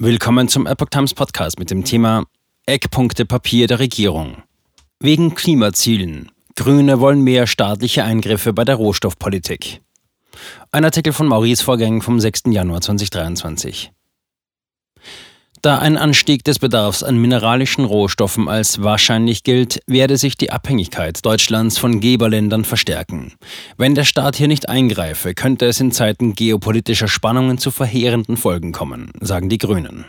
Willkommen zum Epoch Times Podcast mit dem Thema Eckpunkte Papier der Regierung. Wegen Klimazielen. Grüne wollen mehr staatliche Eingriffe bei der Rohstoffpolitik. Ein Artikel von Maurice Vorgäng vom 6. Januar 2023. Da ein Anstieg des Bedarfs an mineralischen Rohstoffen als wahrscheinlich gilt, werde sich die Abhängigkeit Deutschlands von Geberländern verstärken. Wenn der Staat hier nicht eingreife, könnte es in Zeiten geopolitischer Spannungen zu verheerenden Folgen kommen, sagen die Grünen.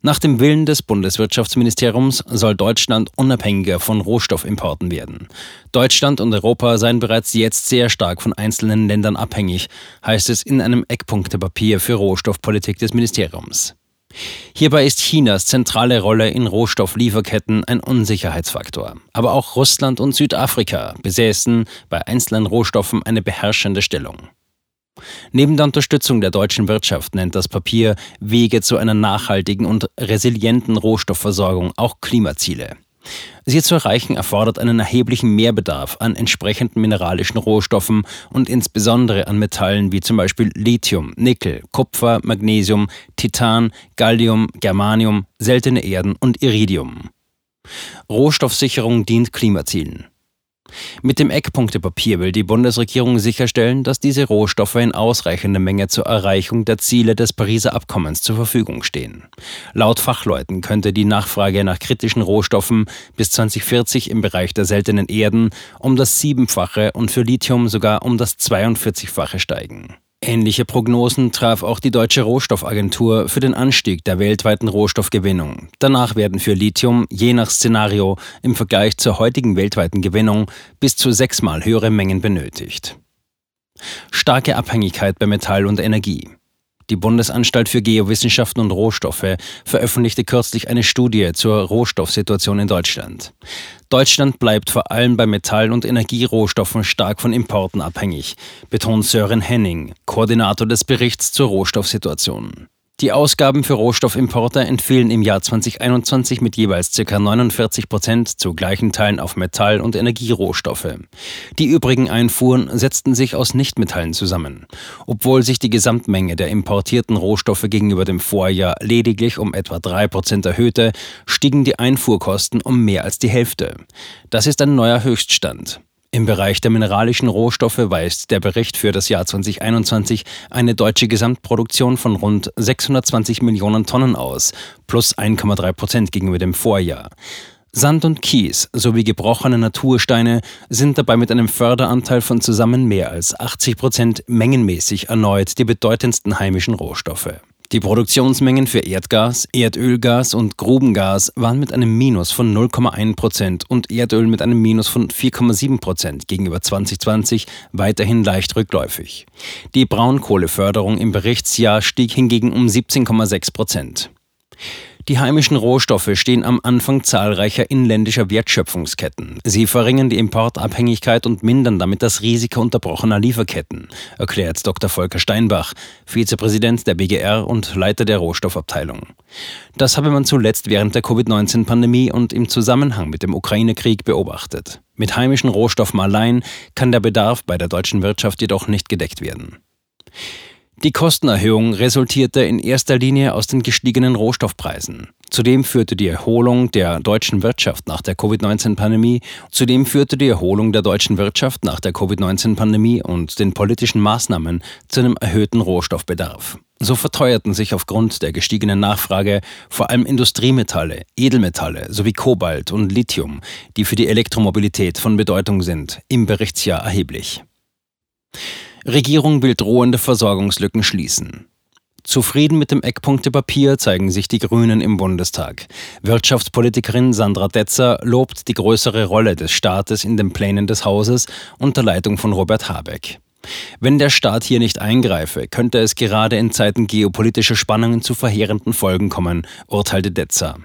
Nach dem Willen des Bundeswirtschaftsministeriums soll Deutschland unabhängiger von Rohstoffimporten werden. Deutschland und Europa seien bereits jetzt sehr stark von einzelnen Ländern abhängig, heißt es in einem Eckpunktepapier für Rohstoffpolitik des Ministeriums. Hierbei ist Chinas zentrale Rolle in Rohstofflieferketten ein Unsicherheitsfaktor. Aber auch Russland und Südafrika besäßen bei einzelnen Rohstoffen eine beherrschende Stellung. Neben der Unterstützung der deutschen Wirtschaft nennt das Papier Wege zu einer nachhaltigen und resilienten Rohstoffversorgung auch Klimaziele. Sie zu erreichen erfordert einen erheblichen Mehrbedarf an entsprechenden mineralischen Rohstoffen und insbesondere an Metallen wie zum Beispiel Lithium, Nickel, Kupfer, Magnesium, Titan, Gallium, Germanium, seltene Erden und Iridium. Rohstoffsicherung dient Klimazielen. Mit dem Eckpunktepapier will die Bundesregierung sicherstellen, dass diese Rohstoffe in ausreichender Menge zur Erreichung der Ziele des Pariser Abkommens zur Verfügung stehen. Laut Fachleuten könnte die Nachfrage nach kritischen Rohstoffen bis 2040 im Bereich der seltenen Erden um das Siebenfache und für Lithium sogar um das 42-fache steigen. Ähnliche Prognosen traf auch die Deutsche Rohstoffagentur für den Anstieg der weltweiten Rohstoffgewinnung. Danach werden für Lithium je nach Szenario im Vergleich zur heutigen weltweiten Gewinnung bis zu sechsmal höhere Mengen benötigt. Starke Abhängigkeit bei Metall und Energie. Die Bundesanstalt für Geowissenschaften und Rohstoffe veröffentlichte kürzlich eine Studie zur Rohstoffsituation in Deutschland. Deutschland bleibt vor allem bei Metall- und Energierohstoffen stark von Importen abhängig, betont Sören Henning, Koordinator des Berichts zur Rohstoffsituation. Die Ausgaben für Rohstoffimporte entfielen im Jahr 2021 mit jeweils ca. 49 Prozent zu gleichen Teilen auf Metall- und Energierohstoffe. Die übrigen Einfuhren setzten sich aus Nichtmetallen zusammen. Obwohl sich die Gesamtmenge der importierten Rohstoffe gegenüber dem Vorjahr lediglich um etwa 3 Prozent erhöhte, stiegen die Einfuhrkosten um mehr als die Hälfte. Das ist ein neuer Höchststand. Im Bereich der mineralischen Rohstoffe weist der Bericht für das Jahr 2021 eine deutsche Gesamtproduktion von rund 620 Millionen Tonnen aus, plus 1,3 Prozent gegenüber dem Vorjahr. Sand und Kies sowie gebrochene Natursteine sind dabei mit einem Förderanteil von zusammen mehr als 80 Prozent mengenmäßig erneut die bedeutendsten heimischen Rohstoffe. Die Produktionsmengen für Erdgas, Erdölgas und Grubengas waren mit einem Minus von 0,1 Prozent und Erdöl mit einem Minus von 4,7 Prozent gegenüber 2020 weiterhin leicht rückläufig. Die Braunkohleförderung im Berichtsjahr stieg hingegen um 17,6 Prozent. Die heimischen Rohstoffe stehen am Anfang zahlreicher inländischer Wertschöpfungsketten. Sie verringern die Importabhängigkeit und mindern damit das Risiko unterbrochener Lieferketten, erklärt Dr. Volker Steinbach, Vizepräsident der BGR und Leiter der Rohstoffabteilung. Das habe man zuletzt während der Covid-19-Pandemie und im Zusammenhang mit dem Ukraine-Krieg beobachtet. Mit heimischen Rohstoffen allein kann der Bedarf bei der deutschen Wirtschaft jedoch nicht gedeckt werden. Die Kostenerhöhung resultierte in erster Linie aus den gestiegenen Rohstoffpreisen. Zudem führte die Erholung der deutschen Wirtschaft nach der Covid-19-Pandemie, zudem führte die Erholung der deutschen Wirtschaft nach der Covid-19-Pandemie und den politischen Maßnahmen zu einem erhöhten Rohstoffbedarf. So verteuerten sich aufgrund der gestiegenen Nachfrage vor allem Industriemetalle, Edelmetalle sowie Kobalt und Lithium, die für die Elektromobilität von Bedeutung sind, im Berichtsjahr erheblich. Regierung will drohende Versorgungslücken schließen. Zufrieden mit dem Eckpunktepapier zeigen sich die Grünen im Bundestag. Wirtschaftspolitikerin Sandra Detzer lobt die größere Rolle des Staates in den Plänen des Hauses unter Leitung von Robert Habeck. Wenn der Staat hier nicht eingreife, könnte es gerade in Zeiten geopolitischer Spannungen zu verheerenden Folgen kommen, urteilte Detzer.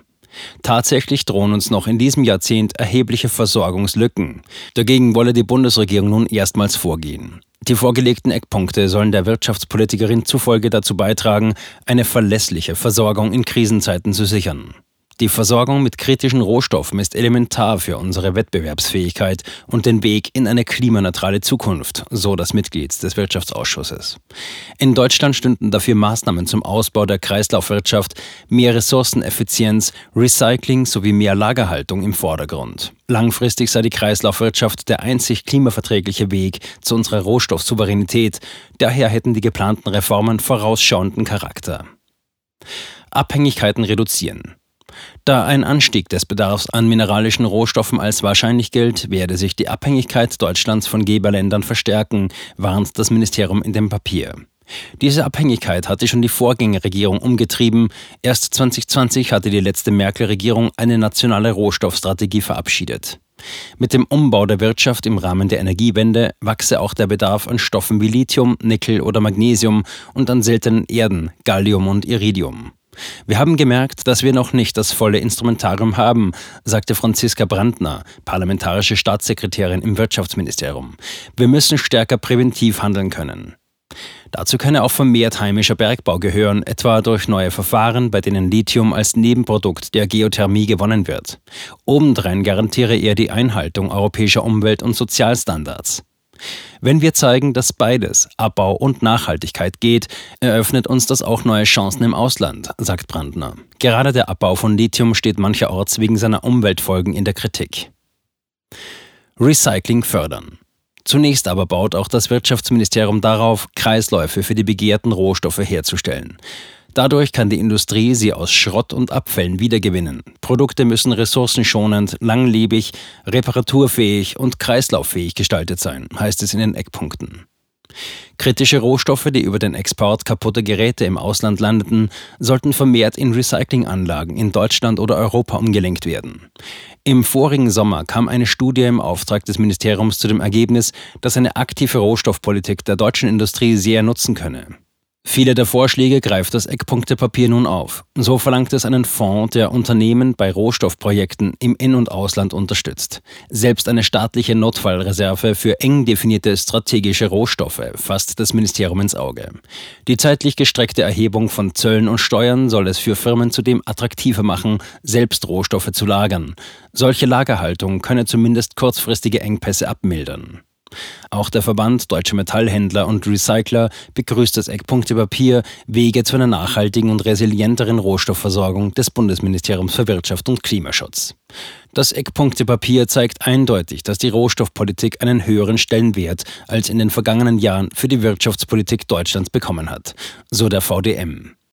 Tatsächlich drohen uns noch in diesem Jahrzehnt erhebliche Versorgungslücken. Dagegen wolle die Bundesregierung nun erstmals vorgehen. Die vorgelegten Eckpunkte sollen der Wirtschaftspolitikerin zufolge dazu beitragen, eine verlässliche Versorgung in Krisenzeiten zu sichern. Die Versorgung mit kritischen Rohstoffen ist elementar für unsere Wettbewerbsfähigkeit und den Weg in eine klimaneutrale Zukunft, so das Mitglied des Wirtschaftsausschusses. In Deutschland stünden dafür Maßnahmen zum Ausbau der Kreislaufwirtschaft, mehr Ressourceneffizienz, Recycling sowie mehr Lagerhaltung im Vordergrund. Langfristig sei die Kreislaufwirtschaft der einzig klimaverträgliche Weg zu unserer Rohstoffsouveränität. Daher hätten die geplanten Reformen vorausschauenden Charakter. Abhängigkeiten reduzieren. Da ein Anstieg des Bedarfs an mineralischen Rohstoffen als wahrscheinlich gilt, werde sich die Abhängigkeit Deutschlands von Geberländern verstärken, warnt das Ministerium in dem Papier. Diese Abhängigkeit hatte schon die Vorgängerregierung umgetrieben. Erst 2020 hatte die letzte Merkel-Regierung eine nationale Rohstoffstrategie verabschiedet. Mit dem Umbau der Wirtschaft im Rahmen der Energiewende wachse auch der Bedarf an Stoffen wie Lithium, Nickel oder Magnesium und an seltenen Erden, Gallium und Iridium. Wir haben gemerkt, dass wir noch nicht das volle Instrumentarium haben, sagte Franziska Brandner, parlamentarische Staatssekretärin im Wirtschaftsministerium. Wir müssen stärker präventiv handeln können. Dazu könne auch vermehrt heimischer Bergbau gehören, etwa durch neue Verfahren, bei denen Lithium als Nebenprodukt der Geothermie gewonnen wird. Obendrein garantiere er die Einhaltung europäischer Umwelt- und Sozialstandards. Wenn wir zeigen, dass beides, Abbau und Nachhaltigkeit geht, eröffnet uns das auch neue Chancen im Ausland, sagt Brandner. Gerade der Abbau von Lithium steht mancherorts wegen seiner Umweltfolgen in der Kritik. Recycling fördern. Zunächst aber baut auch das Wirtschaftsministerium darauf, Kreisläufe für die begehrten Rohstoffe herzustellen. Dadurch kann die Industrie sie aus Schrott und Abfällen wiedergewinnen. Produkte müssen ressourcenschonend, langlebig, reparaturfähig und kreislauffähig gestaltet sein, heißt es in den Eckpunkten. Kritische Rohstoffe, die über den Export kaputter Geräte im Ausland landeten, sollten vermehrt in Recyclinganlagen in Deutschland oder Europa umgelenkt werden. Im vorigen Sommer kam eine Studie im Auftrag des Ministeriums zu dem Ergebnis, dass eine aktive Rohstoffpolitik der deutschen Industrie sehr nutzen könne. Viele der Vorschläge greift das Eckpunktepapier nun auf. So verlangt es einen Fonds, der Unternehmen bei Rohstoffprojekten im In- und Ausland unterstützt. Selbst eine staatliche Notfallreserve für eng definierte strategische Rohstoffe fasst das Ministerium ins Auge. Die zeitlich gestreckte Erhebung von Zöllen und Steuern soll es für Firmen zudem attraktiver machen, selbst Rohstoffe zu lagern. Solche Lagerhaltung könne zumindest kurzfristige Engpässe abmildern. Auch der Verband Deutsche Metallhändler und Recycler begrüßt das Eckpunktepapier Wege zu einer nachhaltigen und resilienteren Rohstoffversorgung des Bundesministeriums für Wirtschaft und Klimaschutz. Das Eckpunktepapier zeigt eindeutig, dass die Rohstoffpolitik einen höheren Stellenwert als in den vergangenen Jahren für die Wirtschaftspolitik Deutschlands bekommen hat, so der VDM.